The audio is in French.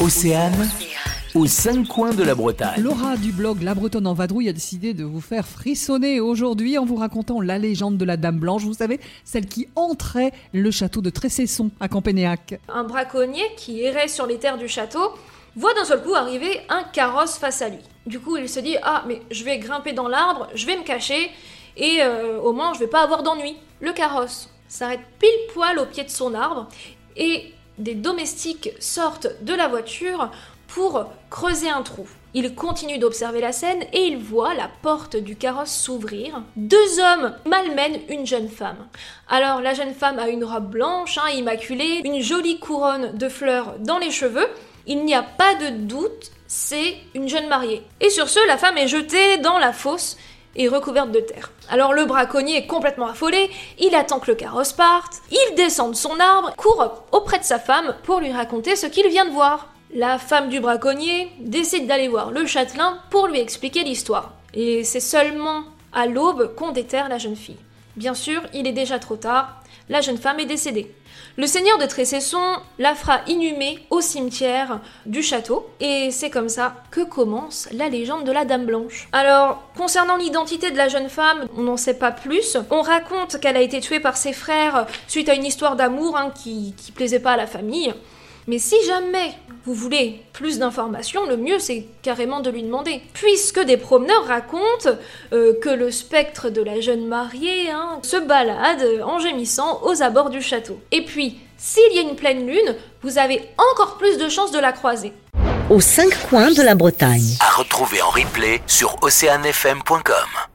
Océane, aux cinq coins de la Bretagne. Laura du blog La Bretonne en vadrouille a décidé de vous faire frissonner aujourd'hui en vous racontant la légende de la Dame Blanche, vous savez, celle qui entrait le château de Tressesson à Campénéac. Un braconnier qui errait sur les terres du château voit d'un seul coup arriver un carrosse face à lui. Du coup, il se dit Ah, mais je vais grimper dans l'arbre, je vais me cacher, et euh, au moins je vais pas avoir d'ennui. Le carrosse s'arrête pile poil au pied de son arbre, et des domestiques sortent de la voiture pour creuser un trou. Il continue d'observer la scène et il voit la porte du carrosse s'ouvrir. Deux hommes malmènent une jeune femme. Alors la jeune femme a une robe blanche, hein, immaculée, une jolie couronne de fleurs dans les cheveux. Il n'y a pas de doute, c'est une jeune mariée. Et sur ce, la femme est jetée dans la fosse et recouverte de terre. Alors le braconnier est complètement affolé, il attend que le carrosse parte, il descend de son arbre, court auprès de sa femme pour lui raconter ce qu'il vient de voir. La femme du braconnier décide d'aller voir le châtelain pour lui expliquer l'histoire. Et c'est seulement à l'aube qu'on déterre la jeune fille. Bien sûr, il est déjà trop tard, la jeune femme est décédée. Le seigneur de Tressesson la fera inhumer au cimetière du château, et c'est comme ça que commence la légende de la Dame Blanche. Alors, concernant l'identité de la jeune femme, on n'en sait pas plus. On raconte qu'elle a été tuée par ses frères suite à une histoire d'amour hein, qui plaisait pas à la famille. Mais si jamais vous voulez plus d'informations, le mieux c'est carrément de lui demander. Puisque des promeneurs racontent euh, que le spectre de la jeune mariée hein, se balade en gémissant aux abords du château. Et puis, s'il y a une pleine lune, vous avez encore plus de chances de la croiser. Aux cinq coins de la Bretagne. À retrouver en replay sur oceanfm.com.